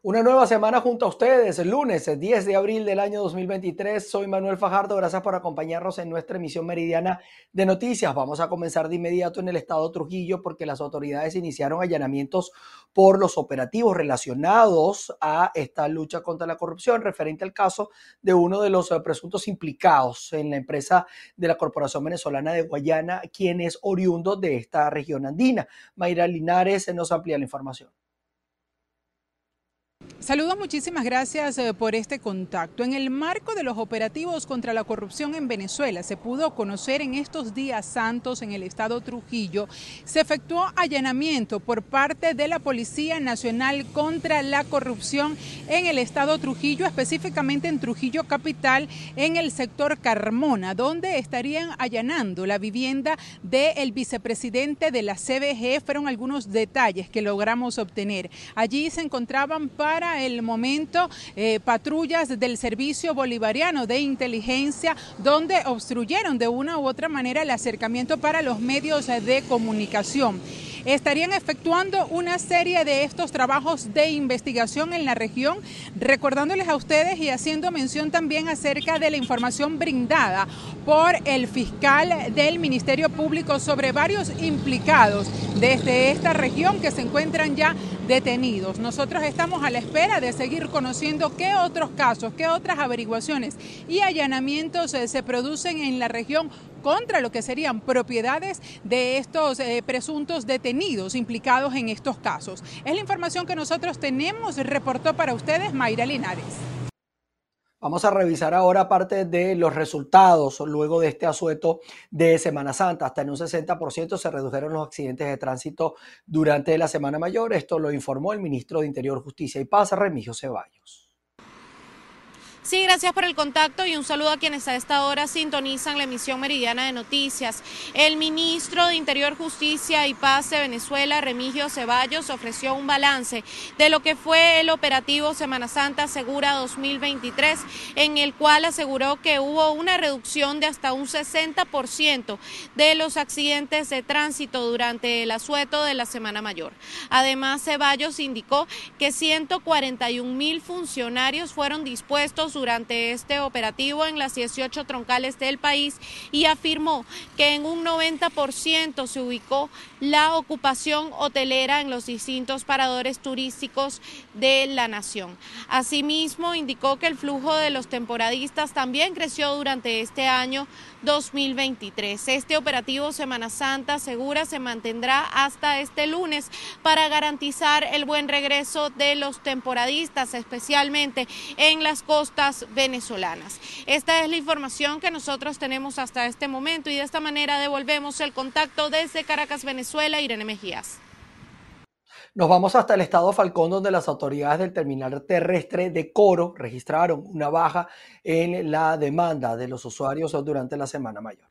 Una nueva semana junto a ustedes, el lunes 10 de abril del año 2023. Soy Manuel Fajardo, gracias por acompañarnos en nuestra emisión meridiana de noticias. Vamos a comenzar de inmediato en el estado Trujillo porque las autoridades iniciaron allanamientos por los operativos relacionados a esta lucha contra la corrupción, referente al caso de uno de los eh, presuntos implicados en la empresa de la Corporación Venezolana de Guayana, quien es oriundo de esta región andina. Mayra Linares nos amplía la información. Saludos, muchísimas gracias eh, por este contacto. En el marco de los operativos contra la corrupción en Venezuela, se pudo conocer en estos días santos en el estado Trujillo, se efectuó allanamiento por parte de la Policía Nacional contra la Corrupción en el estado Trujillo, específicamente en Trujillo Capital, en el sector Carmona, donde estarían allanando la vivienda del vicepresidente de la CBG. Fueron algunos detalles que logramos obtener. Allí se encontraban para el momento eh, patrullas del Servicio Bolivariano de Inteligencia donde obstruyeron de una u otra manera el acercamiento para los medios de comunicación estarían efectuando una serie de estos trabajos de investigación en la región, recordándoles a ustedes y haciendo mención también acerca de la información brindada por el fiscal del Ministerio Público sobre varios implicados desde esta región que se encuentran ya detenidos. Nosotros estamos a la espera de seguir conociendo qué otros casos, qué otras averiguaciones y allanamientos eh, se producen en la región contra lo que serían propiedades de estos eh, presuntos detenidos implicados en estos casos. Es la información que nosotros tenemos, reportó para ustedes Mayra Linares. Vamos a revisar ahora parte de los resultados luego de este asueto de Semana Santa. Hasta en un 60% se redujeron los accidentes de tránsito durante la Semana Mayor. Esto lo informó el ministro de Interior, Justicia y Paz, Remigio Ceballos. Sí, gracias por el contacto y un saludo a quienes a esta hora sintonizan la emisión meridiana de noticias. El ministro de Interior, Justicia y Paz de Venezuela, Remigio Ceballos, ofreció un balance de lo que fue el operativo Semana Santa Segura 2023, en el cual aseguró que hubo una reducción de hasta un 60% de los accidentes de tránsito durante el asueto de la Semana Mayor. Además, Ceballos indicó que 141 mil funcionarios fueron dispuestos durante este operativo en las 18 troncales del país y afirmó que en un 90% se ubicó la ocupación hotelera en los distintos paradores turísticos de la nación. Asimismo, indicó que el flujo de los temporadistas también creció durante este año 2023. Este operativo Semana Santa Segura se mantendrá hasta este lunes para garantizar el buen regreso de los temporadistas, especialmente en las costas venezolanas. Esta es la información que nosotros tenemos hasta este momento y de esta manera devolvemos el contacto desde Caracas, Venezuela, Irene Mejías. Nos vamos hasta el estado Falcón, donde las autoridades del terminal terrestre de Coro registraron una baja en la demanda de los usuarios durante la Semana Mayor.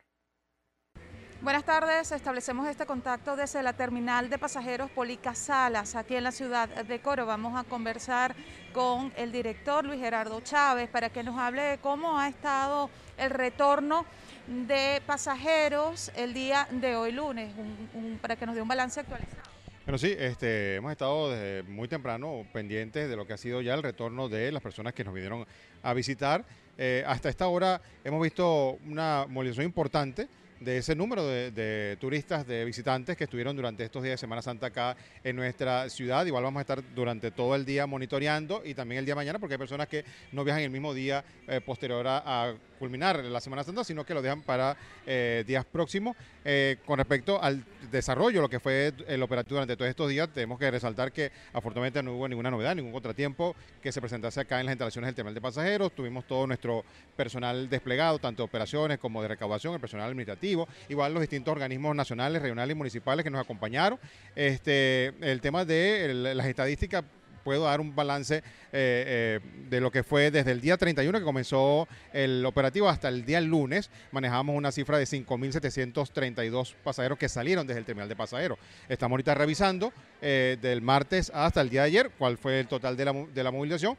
Buenas tardes, establecemos este contacto desde la terminal de pasajeros Polica Salas, aquí en la ciudad de Coro. Vamos a conversar con el director Luis Gerardo Chávez para que nos hable de cómo ha estado el retorno de pasajeros el día de hoy lunes, para que nos dé un balance actualizado. Bueno, sí, este, hemos estado desde muy temprano pendientes de lo que ha sido ya el retorno de las personas que nos vinieron a visitar. Eh, hasta esta hora hemos visto una movilización importante de ese número de, turistas, de visitantes que estuvieron durante estos días de Semana Santa acá en nuestra ciudad. Igual vamos a estar durante todo el día monitoreando y también el día mañana porque hay personas que no viajan el mismo día eh, posterior a, culminar la Semana Santa, sino que lo dejan para eh, días próximos. Eh, con respecto al desarrollo, lo que fue el operativo durante todos estos días, tenemos que resaltar que afortunadamente no hubo ninguna novedad, ningún contratiempo que se presentase acá en las instalaciones del terminal de pasajeros. Tuvimos todo nuestro personal desplegado, tanto de operaciones como de recaudación, el personal administrativo, igual los distintos organismos nacionales, regionales y municipales que nos acompañaron. Este, el tema de las estadísticas puedo dar un balance eh, eh, de lo que fue desde el día 31 que comenzó el operativo hasta el día lunes. Manejamos una cifra de 5.732 pasajeros que salieron desde el terminal de pasajeros. Estamos ahorita revisando eh, del martes hasta el día de ayer cuál fue el total de la, de la movilización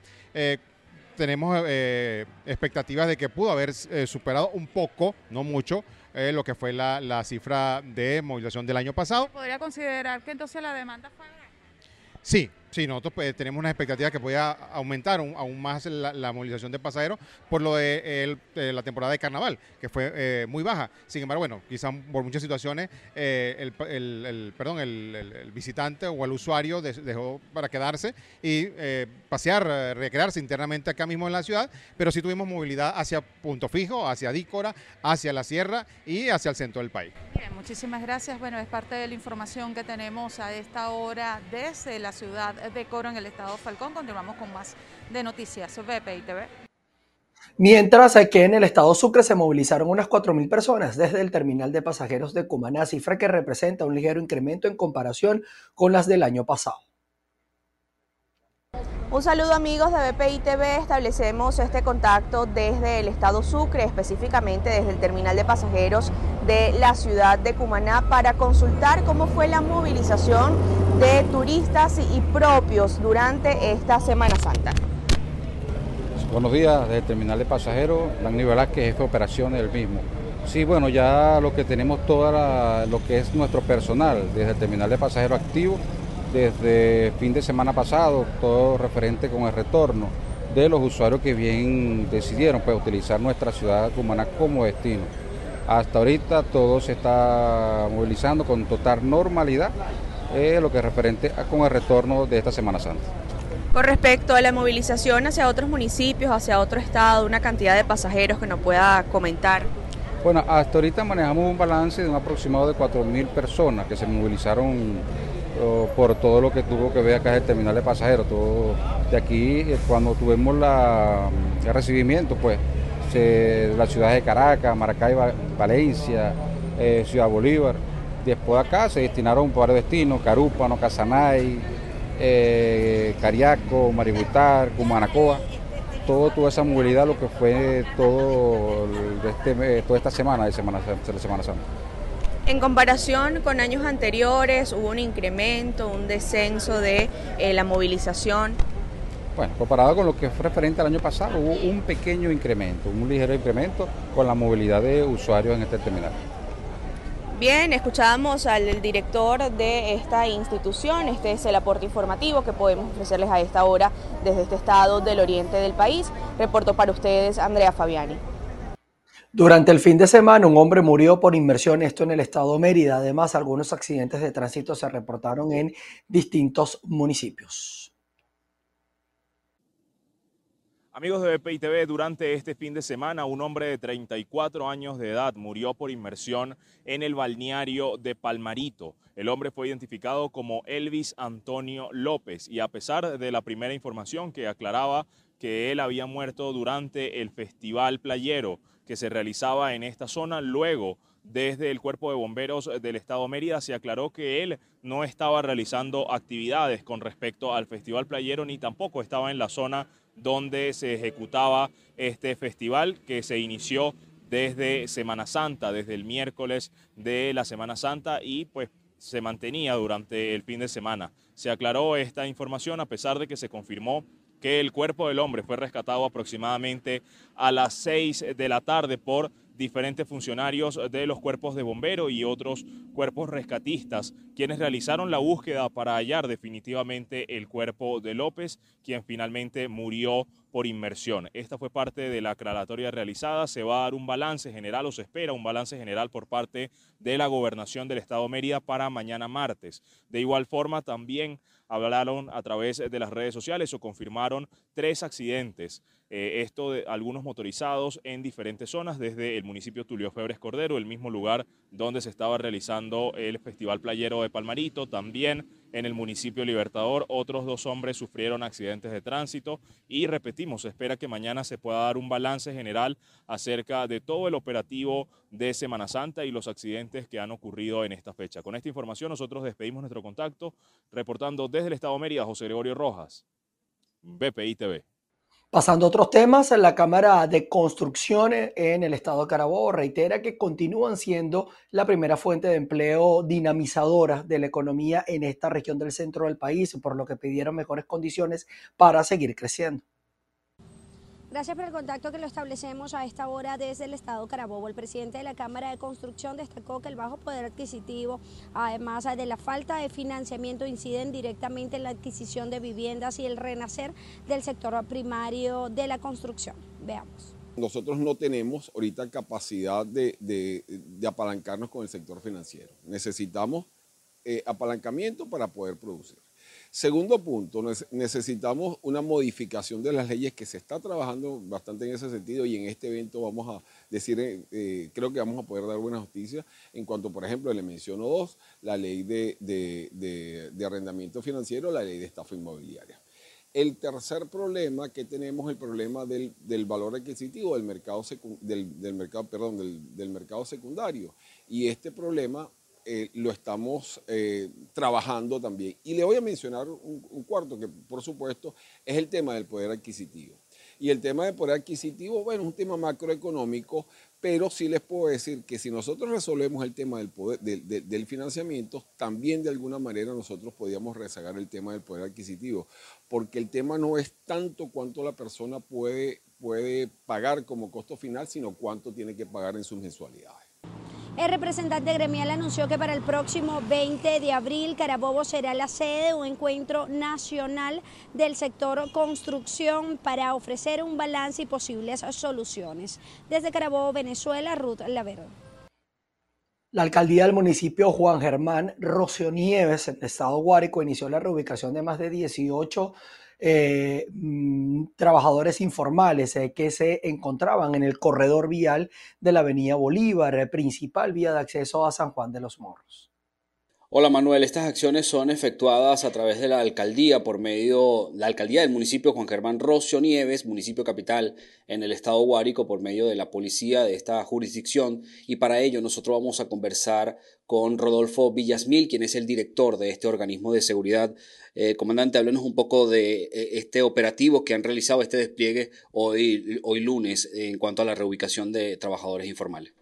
tenemos expectativas de que pudo haber superado un poco, no mucho, lo que fue la, la, cifra de movilización del año pasado. ¿Podría considerar que entonces la demanda fue Sí, Sí, nosotros pues, tenemos una expectativa que pueda aumentar aún más la, movilización de pasajeros por lo de, la temporada de carnaval, que fue eh, muy baja. Sin embargo, bueno, quizás por muchas situaciones eh, el, perdón, el, visitante o el usuario dejó para quedarse y eh, pasear, recrearse internamente acá mismo en la ciudad, pero sí tuvimos movilidad hacia Punto Fijo, hacia Dícora, hacia la Sierra y hacia el centro del país. Bien, muchísimas gracias. Bueno, es parte de la información que tenemos a esta hora desde la ciudad de Coro en el estado Falcón. Continuamos con más de noticias VPI TV. Mientras que en el estado Sucre se movilizaron unas 4.000 personas desde el terminal de pasajeros de Cumaná, cifra que representa un ligero incremento en comparación con las del año pasado. Un saludo amigos de BPI TV, establecemos este contacto desde el estado Sucre, específicamente desde el terminal de pasajeros de la ciudad de Cumaná para consultar cómo fue la movilización de turistas y propios durante esta Semana Santa. Buenos días, desde el terminal de pasajeros, Dani Velázquez, jefe de operaciones del mismo. Sí, bueno, ya lo que tenemos toda lo que es nuestro personal desde el terminal de pasajeros activo desde fin de semana pasado, todo referente con el retorno de los usuarios que bien decidieron pues, utilizar nuestra ciudad Cumaná como destino. Hasta ahorita todo se está movilizando con total normalidad, eh, lo que es referente con el retorno de esta Semana Santa. Con respecto a la movilización hacia otros municipios, hacia otro estado, una cantidad de pasajeros que nos pueda comentar. Bueno, hasta ahorita manejamos un balance de un aproximado de 4.000 personas que se movilizaron por todo lo que tuvo que ver acá el terminal de pasajeros. Todo de aquí, eh, cuando tuvimos la, el recibimiento, pues, se, las ciudades de Caracas, Maracay, Valencia, eh, Ciudad Bolívar. Después acá se destinaron varios destinos, Carúpano, Casanay, eh, Cariaco, Maributar, Cumanacoa. Todo, toda esa movilidad, lo que fue todo este, toda esta semana de Semana, de Semana Santa. En comparación con años anteriores, hubo un incremento, un descenso de eh, la movilización. Bueno, comparado con lo que fue referente al año pasado, hubo un pequeño incremento, un ligero incremento con la movilidad de usuarios en este terminal. Bien, escuchábamos al director de esta institución, este es el aporte informativo que podemos ofrecerles a esta hora desde este estado del oriente del país. Reporto para ustedes Andrea Fabiani. Durante el fin de semana, un hombre murió por inmersión, esto en el estado Mérida. Además, algunos accidentes de tránsito se reportaron en distintos municipios. Amigos de BPI TV, durante este fin de semana, un hombre de 34 años de edad murió por inmersión en el balneario de Palmarito. El hombre fue identificado como Elvis Antonio López y a pesar de la primera información que aclaraba que él había muerto durante el festival playero que se realizaba en esta zona. Luego, desde el Cuerpo de Bomberos del Estado Mérida, se aclaró que él no estaba realizando actividades con respecto al Festival Playero ni tampoco estaba en la zona donde se ejecutaba este festival que se inició desde Semana Santa, desde el miércoles de la Semana Santa y pues se mantenía durante el fin de semana. Se aclaró esta información a pesar de que se confirmó que el cuerpo del hombre fue rescatado aproximadamente a las 6 de la tarde por diferentes funcionarios de los cuerpos de bombero y otros cuerpos rescatistas, quienes realizaron la búsqueda para hallar definitivamente el cuerpo de López, quien finalmente murió por inmersión. Esta fue parte de la aclaratoria realizada. Se va a dar un balance general o se espera un balance general por parte de la gobernación del Estado de Mérida para mañana martes. De igual forma, también hablaron a través de las redes sociales o confirmaron tres accidentes. Eh, esto de algunos motorizados en diferentes zonas, desde el municipio Tulio Febres Cordero, el mismo lugar donde se estaba realizando el Festival Playero de Palmarito, también en el municipio Libertador. Otros dos hombres sufrieron accidentes de tránsito y repetimos, se espera que mañana se pueda dar un balance general acerca de todo el operativo de Semana Santa y los accidentes que han ocurrido en esta fecha. Con esta información nosotros despedimos nuestro contacto, reportando desde el Estado de Mérida, José Gregorio Rojas, BPI TV. Pasando a otros temas, la Cámara de Construcción en el estado de Carabobo reitera que continúan siendo la primera fuente de empleo dinamizadora de la economía en esta región del centro del país, por lo que pidieron mejores condiciones para seguir creciendo. Gracias por el contacto que lo establecemos a esta hora desde el Estado Carabobo. El presidente de la Cámara de Construcción destacó que el bajo poder adquisitivo, además de la falta de financiamiento, inciden directamente en la adquisición de viviendas y el renacer del sector primario de la construcción. Veamos. Nosotros no tenemos ahorita capacidad de, apalancarnos con el sector financiero. Necesitamos eh, apalancamiento para poder producir. Segundo punto, necesitamos una modificación de las leyes que se está trabajando bastante en ese sentido y en este evento vamos a decir, eh, eh, creo que vamos a poder dar buena justicia en cuanto, por ejemplo, le menciono dos, la ley de, arrendamiento financiero, la ley de estafa inmobiliaria. El tercer problema que tenemos es el problema del, valor adquisitivo del mercado, del, mercado, perdón, del mercado secundario. Y este problema eh, lo estamos eh, trabajando también. Y le voy a mencionar un, cuarto que, por supuesto, es el tema del poder adquisitivo. Y el tema del poder adquisitivo, bueno, es un tema macroeconómico, pero sí les puedo decir que si nosotros resolvemos el tema del, poder, del financiamiento, también de alguna manera nosotros podíamos rezagar el tema del poder adquisitivo, porque el tema no es tanto cuánto la persona puede, puede pagar como costo final, sino cuánto tiene que pagar en sus mensualidades. El representante gremial anunció que para el próximo 20 de abril Carabobo será la sede de un encuentro nacional del sector construcción para ofrecer un balance y posibles soluciones. Desde Carabobo, Venezuela, Ruth Lavero. La alcaldía del municipio Juan Germán Rocio Nieves, en el estado Guárico, inició la reubicación de más de 18 eh, mm, trabajadores informales eh, que se encontraban en el corredor vial de la Avenida Bolívar, eh, principal vía de acceso a San Juan de los Morros. Hola Manuel, estas acciones son efectuadas a través de la alcaldía por medio, la alcaldía del municipio Juan Germán Rocio Nieves, municipio capital en el estado Guárico, por medio de la policía de esta jurisdicción. Y para ello nosotros vamos a conversar con Rodolfo Villasmil, quien es el director de este organismo de seguridad. Eh, comandante, háblenos un poco de eh, este operativo que han realizado, este despliegue hoy, hoy lunes en cuanto a la reubicación de trabajadores informales.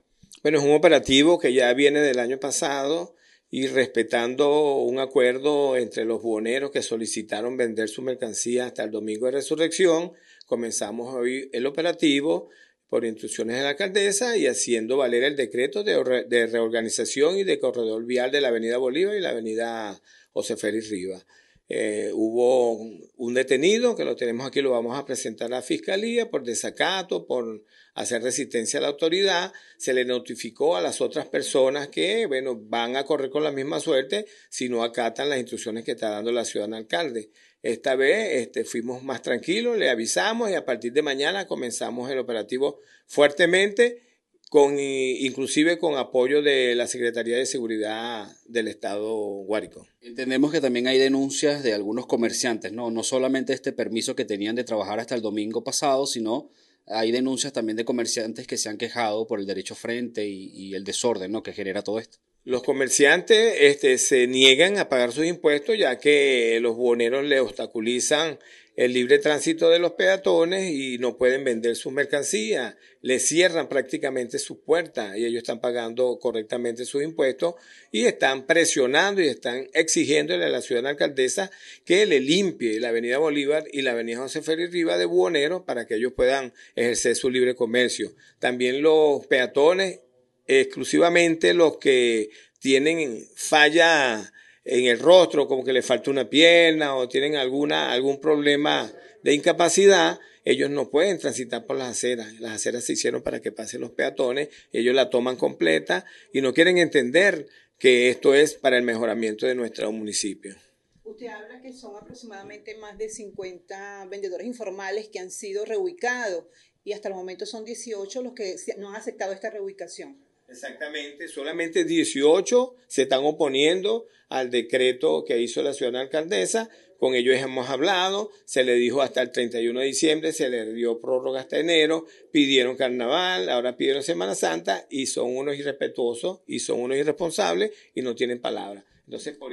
Bueno, es un operativo que ya viene del año pasado y respetando un acuerdo entre los buhoneros que solicitaron vender su mercancía hasta el domingo de resurrección, comenzamos hoy el operativo por instrucciones de la alcaldesa y haciendo valer el decreto de, reorganización y de corredor vial de la avenida Bolívar y la avenida José Félix Rivas. Eh, hubo un detenido que lo tenemos aquí, lo vamos a presentar a la fiscalía por desacato, por hacer resistencia a la autoridad. Se le notificó a las otras personas que, bueno, van a correr con la misma suerte si no acatan las instrucciones que está dando la ciudad alcalde. Esta vez este, fuimos más tranquilos, le avisamos y a partir de mañana comenzamos el operativo fuertemente con inclusive con apoyo de la Secretaría de Seguridad del Estado Guárico. Entendemos que también hay denuncias de algunos comerciantes, ¿no? No solamente este permiso que tenían de trabajar hasta el domingo pasado, sino hay denuncias también de comerciantes que se han quejado por el derecho frente y, y el desorden, ¿no? Que genera todo esto. Los comerciantes este, se niegan a pagar sus impuestos ya que los boneros le obstaculizan el libre tránsito de los peatones y no pueden vender sus mercancías, le cierran prácticamente sus puertas y ellos están pagando correctamente sus impuestos y están presionando y están exigiéndole a la ciudad alcaldesa que le limpie la avenida Bolívar y la avenida José Félix Riva de buhoneros para que ellos puedan ejercer su libre comercio. También los peatones exclusivamente los que tienen falla en el rostro, como que le falta una pierna o tienen alguna, algún problema de incapacidad, ellos no pueden transitar por las aceras. Las aceras se hicieron para que pasen los peatones, ellos la toman completa y no quieren entender que esto es para el mejoramiento de nuestro municipio. Usted habla que son aproximadamente más de 50 vendedores informales que han sido reubicados y hasta el momento son 18 los que no han aceptado esta reubicación. Exactamente, solamente 18 se están oponiendo al decreto que hizo la ciudad alcaldesa. Con ellos hemos hablado, se le dijo hasta el 31 de diciembre, se le dio prórroga hasta enero, pidieron carnaval, ahora pidieron Semana Santa y son unos irrespetuosos y son unos irresponsables y no tienen palabra.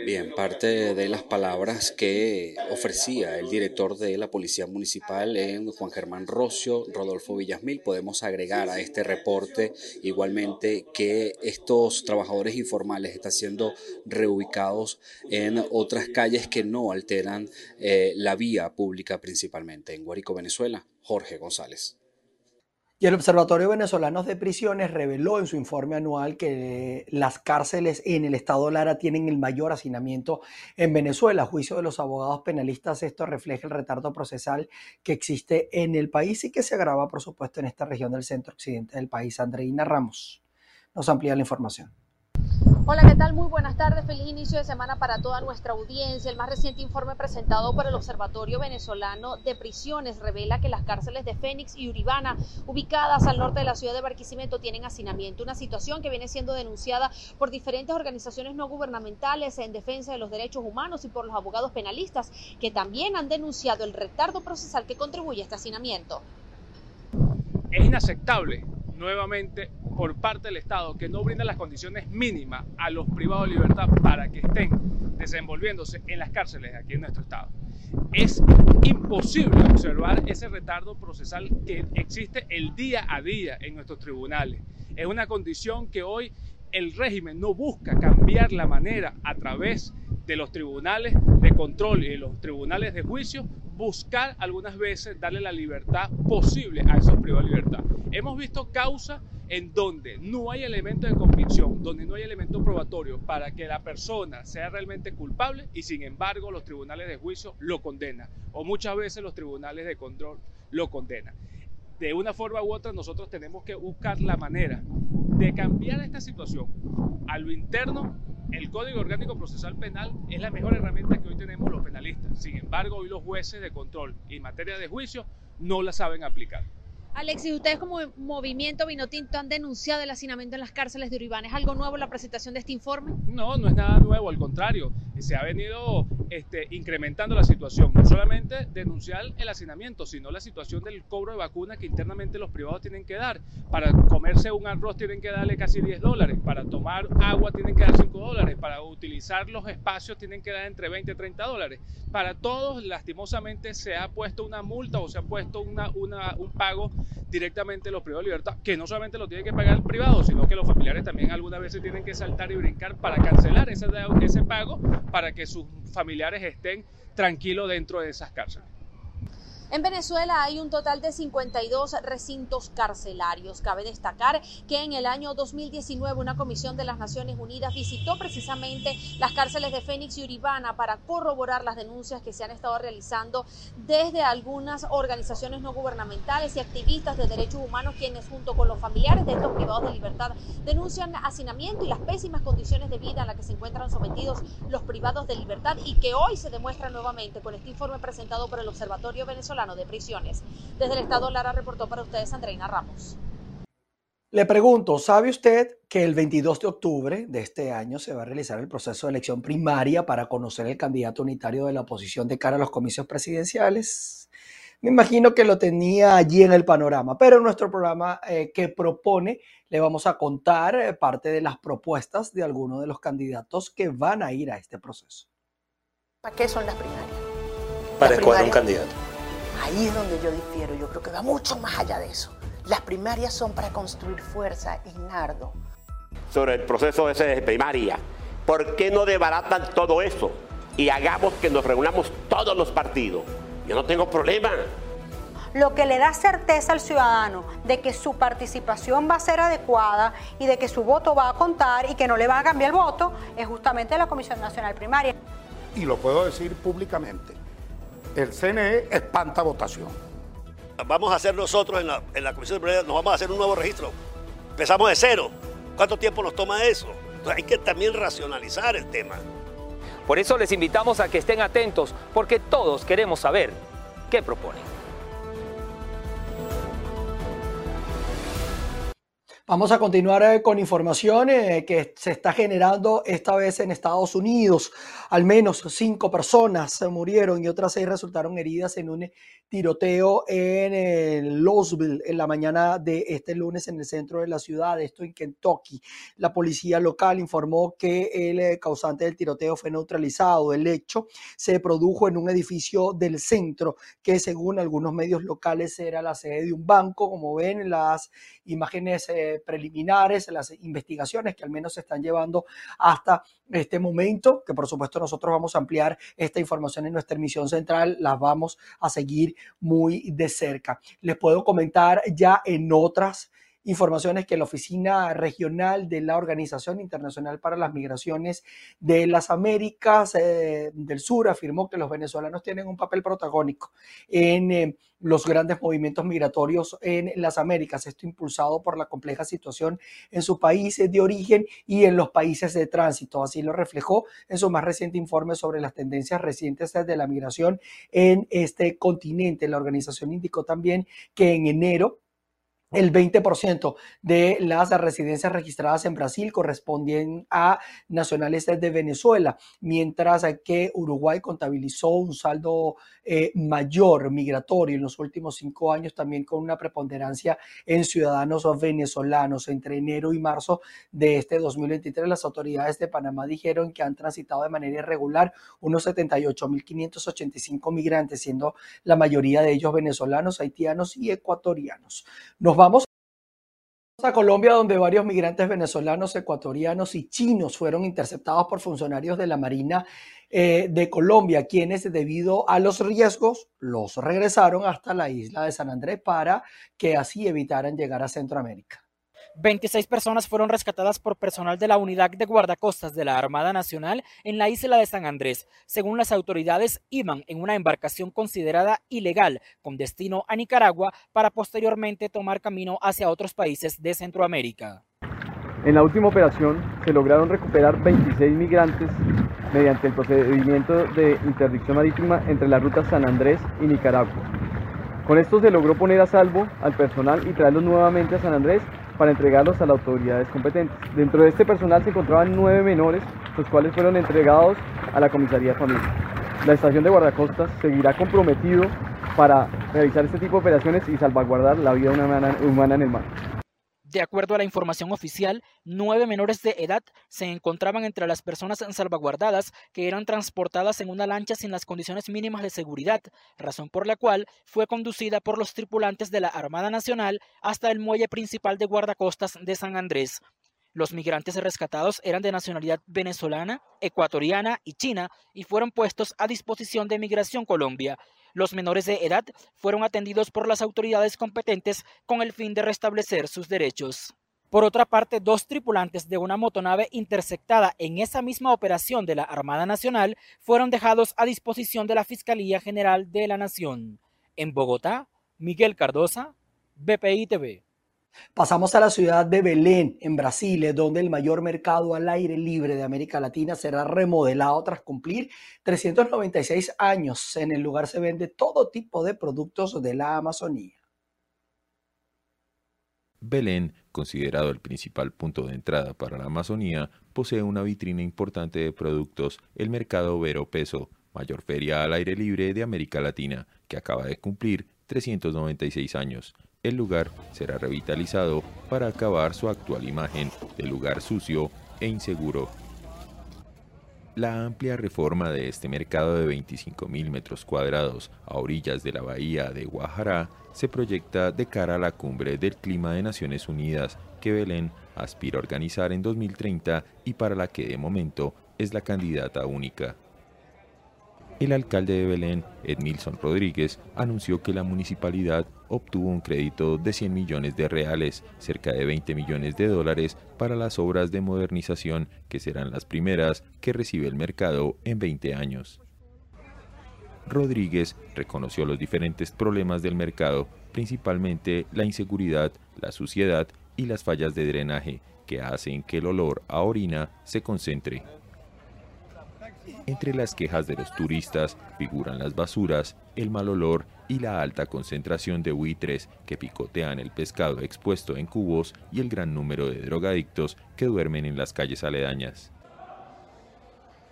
Bien, parte de las palabras que ofrecía el director de la Policía Municipal en Juan Germán Rocio, Rodolfo Villasmil, podemos agregar a este reporte igualmente que estos trabajadores informales están siendo reubicados en otras calles que no alteran eh, la vía pública principalmente. En Guárico, Venezuela, Jorge González. Y el Observatorio Venezolano de Prisiones reveló en su informe anual que las cárceles en el estado Lara tienen el mayor hacinamiento en Venezuela. A juicio de los abogados penalistas, esto refleja el retardo procesal que existe en el país y que se agrava, por supuesto, en esta región del centro occidente del país. Andreina Ramos nos amplía la información. Hola, ¿qué tal? Muy buenas tardes. Feliz inicio de semana para toda nuestra audiencia. El más reciente informe presentado por el Observatorio Venezolano de Prisiones revela que las cárceles de Fénix y Uribana, ubicadas al norte de la ciudad de Barquisimeto, tienen hacinamiento, una situación que viene siendo denunciada por diferentes organizaciones no gubernamentales en defensa de los derechos humanos y por los abogados penalistas, que también han denunciado el retardo procesal que contribuye a este hacinamiento. Es inaceptable nuevamente por parte del Estado que no brinda las condiciones mínimas a los privados de libertad para que estén desenvolviéndose en las cárceles aquí en nuestro Estado. Es imposible observar ese retardo procesal que existe el día a día en nuestros tribunales. Es una condición que hoy el régimen no busca cambiar la manera a través de los tribunales de control y de los tribunales de juicio buscar algunas veces darle la libertad posible a esos privados de libertad. Hemos visto causas en donde no hay elemento de convicción, donde no hay elemento probatorio para que la persona sea realmente culpable y sin embargo los tribunales de juicio lo condenan o muchas veces los tribunales de control lo condenan. De una forma u otra nosotros tenemos que buscar la manera de cambiar esta situación a lo interno el Código Orgánico Procesal Penal es la mejor herramienta que hoy tenemos los penalistas. Sin embargo, hoy los jueces de control y materia de juicio no la saben aplicar. Alexis, ustedes como movimiento Vinotinto han denunciado el hacinamiento en las cárceles de Uribán. ¿Es algo nuevo la presentación de este informe? No, no es nada nuevo, al contrario, se ha venido este, incrementando la situación. No solamente denunciar el hacinamiento, sino la situación del cobro de vacunas que internamente los privados tienen que dar. Para comerse un arroz tienen que darle casi 10 dólares, para tomar agua tienen que dar 5 dólares, para utilizar los espacios tienen que dar entre 20 y 30 dólares. Para todos, lastimosamente, se ha puesto una multa o se ha puesto una, un pago directamente los privados de libertad, que no solamente lo tiene que pagar el privado, sino que los familiares también algunas veces tienen que saltar y brincar para cancelar ese, ese pago para que sus familiares estén tranquilos dentro de esas cárceles. En Venezuela hay un total de 52 recintos carcelarios. Cabe destacar que en el año 2019 una comisión de las Naciones Unidas visitó precisamente las cárceles de Fénix y Uribana para corroborar las denuncias que se han estado realizando desde algunas organizaciones no gubernamentales y activistas de derechos humanos quienes junto con los familiares de estos privados de libertad denuncian hacinamiento y las pésimas condiciones de vida en las que se encuentran sometidos los privados de libertad y que hoy se demuestra nuevamente con este informe presentado por el Observatorio Venezolano de Prisiones. Desde el Estado Lara reportó para ustedes Andreina Ramos. Le pregunto, ¿sabe usted que el 22 de octubre de este año se va a realizar el proceso de elección primaria para conocer el candidato unitario de la oposición de cara a los comicios presidenciales? Me imagino que lo tenía allí en el panorama, pero en nuestro programa eh, que propone le vamos a contar eh, parte de las propuestas de algunos de los candidatos que van a ir a este proceso. ¿Para qué son las primarias? Para escoger un candidato. Ahí es donde yo difiero, yo creo que va mucho más allá de eso. Las primarias son para construir fuerza, y Nardo. Sobre el proceso ese de primaria, ¿por qué no debaratan todo eso y hagamos que nos reunamos todos los partidos? Yo no tengo problema. Lo que le da certeza al ciudadano de que su participación va a ser adecuada y de que su voto va a contar y que no le va a cambiar el voto es justamente la Comisión Nacional Primaria. Y lo puedo decir públicamente el CNE espanta votación. Vamos a hacer nosotros en la, Comisión de Primaria, nos vamos a hacer un nuevo registro. Empezamos de cero. ¿Cuánto tiempo nos toma eso? hay que también racionalizar el tema. Por eso les invitamos a que estén atentos, porque todos queremos saber qué proponen. Vamos a continuar eh, con información eh, que se está generando esta vez en Estados Unidos. Al menos cinco personas murieron y otras seis resultaron heridas en un tiroteo en eh, Louisville en la mañana de este lunes en el centro de la ciudad, esto en Kentucky. La policía local informó que el causante del tiroteo fue neutralizado. El hecho se produjo en un edificio del centro que según algunos medios locales era la sede de un banco. Como ven, las imágenes preliminares, las investigaciones que al menos se están llevando hasta este momento, que por supuesto nosotros vamos a ampliar esta información en nuestra emisión central, las vamos a seguir muy de cerca. Les puedo comentar ya en otras informaciones que la Oficina Regional de la Organización Internacional para las Migraciones de las Américas eh, del Sur afirmó que los venezolanos tienen un papel protagónico en eh, los grandes movimientos migratorios en las Américas, esto impulsado por la compleja situación en sus países de origen y en los países de tránsito. Así lo reflejó en su más reciente informe sobre las tendencias recientes de la migración en este continente. La organización indicó también que en enero el 20% de las residencias registradas en Brasil corresponden a nacionales de Venezuela, mientras que Uruguay contabilizó un saldo eh, mayor migratorio en los últimos cinco años, también con una preponderancia en ciudadanos venezolanos. Entre enero y marzo de este 2023, las autoridades de Panamá dijeron que han transitado de manera irregular unos 78.585 migrantes, siendo la mayoría de ellos venezolanos, haitianos y ecuatorianos. Nos Vamos a Colombia, donde varios migrantes venezolanos, ecuatorianos y chinos fueron interceptados por funcionarios de la Marina eh, de Colombia, quienes debido a los riesgos los regresaron hasta la isla de San Andrés para que así evitaran llegar a Centroamérica. 26 personas fueron rescatadas por personal de la unidad de guardacostas de la Armada Nacional en la isla de San Andrés. Según las autoridades, iban en una embarcación considerada ilegal con destino a Nicaragua para posteriormente tomar camino hacia otros países de Centroamérica. En la última operación se lograron recuperar 26 migrantes mediante el procedimiento de interdicción marítima entre la ruta San Andrés y Nicaragua. Con esto se logró poner a salvo al personal y traerlos nuevamente a San Andrés para entregarlos a las autoridades competentes. Dentro de este personal se encontraban nueve menores, los cuales fueron entregados a la comisaría de familia. La estación de guardacostas seguirá comprometido para realizar este tipo de operaciones y salvaguardar la vida humana en el mar. De acuerdo a la información oficial, nueve menores de edad se encontraban entre las personas salvaguardadas que eran transportadas en una lancha sin las condiciones mínimas de seguridad, razón por la cual fue conducida por los tripulantes de la Armada Nacional hasta el muelle principal de guardacostas de San Andrés. Los migrantes rescatados eran de nacionalidad venezolana, ecuatoriana y china y fueron puestos a disposición de Migración Colombia. Los menores de edad fueron atendidos por las autoridades competentes con el fin de restablecer sus derechos. Por otra parte, dos tripulantes de una motonave interceptada en esa misma operación de la Armada Nacional fueron dejados a disposición de la Fiscalía General de la Nación. En Bogotá, Miguel Cardosa, BPI TV. Pasamos a la ciudad de Belén, en Brasil, donde el mayor mercado al aire libre de América Latina será remodelado tras cumplir 396 años. En el lugar se vende todo tipo de productos de la Amazonía. Belén, considerado el principal punto de entrada para la Amazonía, posee una vitrina importante de productos, el Mercado Vero Peso, mayor feria al aire libre de América Latina, que acaba de cumplir 396 años. El lugar será revitalizado para acabar su actual imagen de lugar sucio e inseguro. La amplia reforma de este mercado de 25.000 metros cuadrados a orillas de la bahía de Guajará se proyecta de cara a la cumbre del clima de Naciones Unidas que Belén aspira a organizar en 2030 y para la que de momento es la candidata única. El alcalde de Belén, Edmilson Rodríguez, anunció que la municipalidad obtuvo un crédito de 100 millones de reales, cerca de 20 millones de dólares, para las obras de modernización que serán las primeras que recibe el mercado en 20 años. Rodríguez reconoció los diferentes problemas del mercado, principalmente la inseguridad, la suciedad y las fallas de drenaje, que hacen que el olor a orina se concentre. Entre las quejas de los turistas figuran las basuras, el mal olor y la alta concentración de buitres que picotean el pescado expuesto en cubos y el gran número de drogadictos que duermen en las calles aledañas.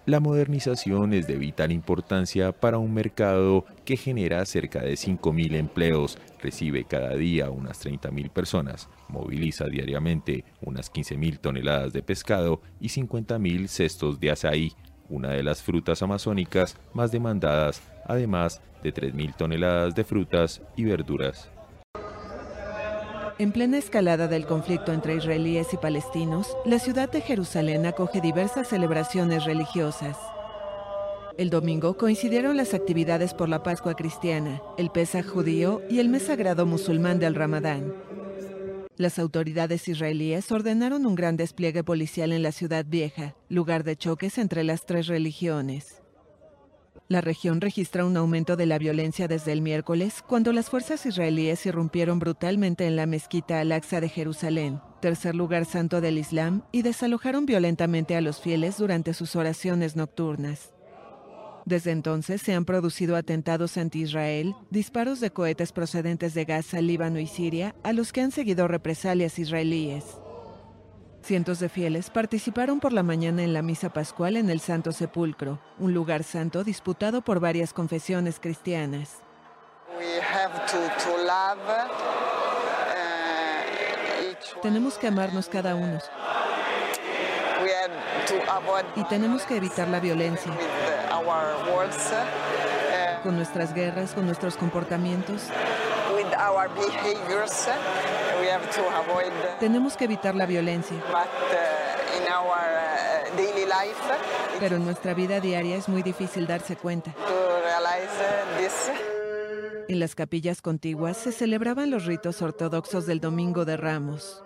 La modernización es de vital importancia para un mercado que genera cerca de 5.000 empleos, recibe cada día unas 30.000 personas, moviliza diariamente unas 15.000 toneladas de pescado y 50.000 cestos de azaí, una de las frutas amazónicas más demandadas, además de 3.000 toneladas de frutas y verduras. En plena escalada del conflicto entre israelíes y palestinos, la ciudad de Jerusalén acoge diversas celebraciones religiosas. El domingo coincidieron las actividades por la Pascua cristiana, el Pesaj judío y el mes sagrado musulmán del Ramadán. Las autoridades israelíes ordenaron un gran despliegue policial en la ciudad vieja, lugar de choques entre las tres religiones. La región registra un aumento de la violencia desde el miércoles, cuando las fuerzas israelíes irrumpieron brutalmente en la mezquita Al-Aqsa de Jerusalén, tercer lugar santo del Islam, y desalojaron violentamente a los fieles durante sus oraciones nocturnas. Desde entonces se han producido atentados anti-Israel, disparos de cohetes procedentes de Gaza, Líbano y Siria, a los que han seguido represalias israelíes. Cientos de fieles participaron por la mañana en la misa pascual en el Santo Sepulcro, un lugar santo disputado por varias confesiones cristianas. Tenemos que amarnos cada uno. Y tenemos que evitar la violencia. Con nuestras guerras, con nuestros comportamientos. Tenemos que evitar la violencia. Pero en nuestra vida diaria es muy difícil darse cuenta. En las capillas contiguas se celebraban los ritos ortodoxos del Domingo de Ramos.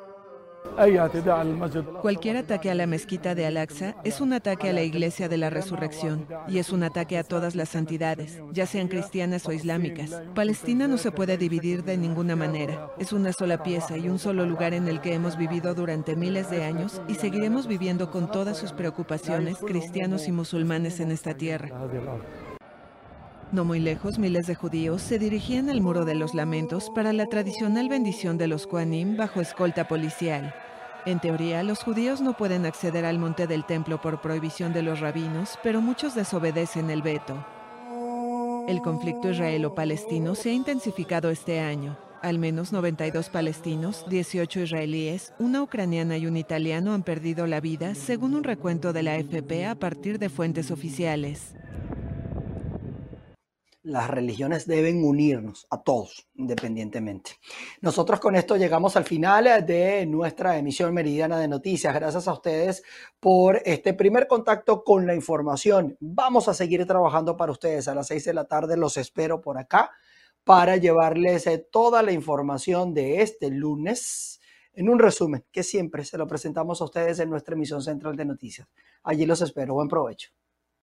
Cualquier ataque a la mezquita de Al-Aqsa es un ataque a la iglesia de la resurrección y es un ataque a todas las santidades, ya sean cristianas o islámicas. Palestina no se puede dividir de ninguna manera. Es una sola pieza y un solo lugar en el que hemos vivido durante miles de años y seguiremos viviendo con todas sus preocupaciones, cristianos y musulmanes en esta tierra. No muy lejos, miles de judíos se dirigían al Muro de los Lamentos para la tradicional bendición de los Koanim bajo escolta policial. En teoría, los judíos no pueden acceder al monte del templo por prohibición de los rabinos, pero muchos desobedecen el veto. El conflicto israelo-palestino se ha intensificado este año. Al menos 92 palestinos, 18 israelíes, una ucraniana y un italiano han perdido la vida, según un recuento de la AFP a partir de fuentes oficiales las religiones deben unirnos a todos, independientemente. Nosotros con esto llegamos al final de nuestra emisión meridiana de noticias. Gracias a ustedes por este primer contacto con la información. Vamos a seguir trabajando para ustedes a las seis de la tarde. Los espero por acá para llevarles eh, toda la información de este lunes en un resumen que siempre se lo presentamos a ustedes en nuestra emisión central de noticias. Allí los espero. Buen provecho.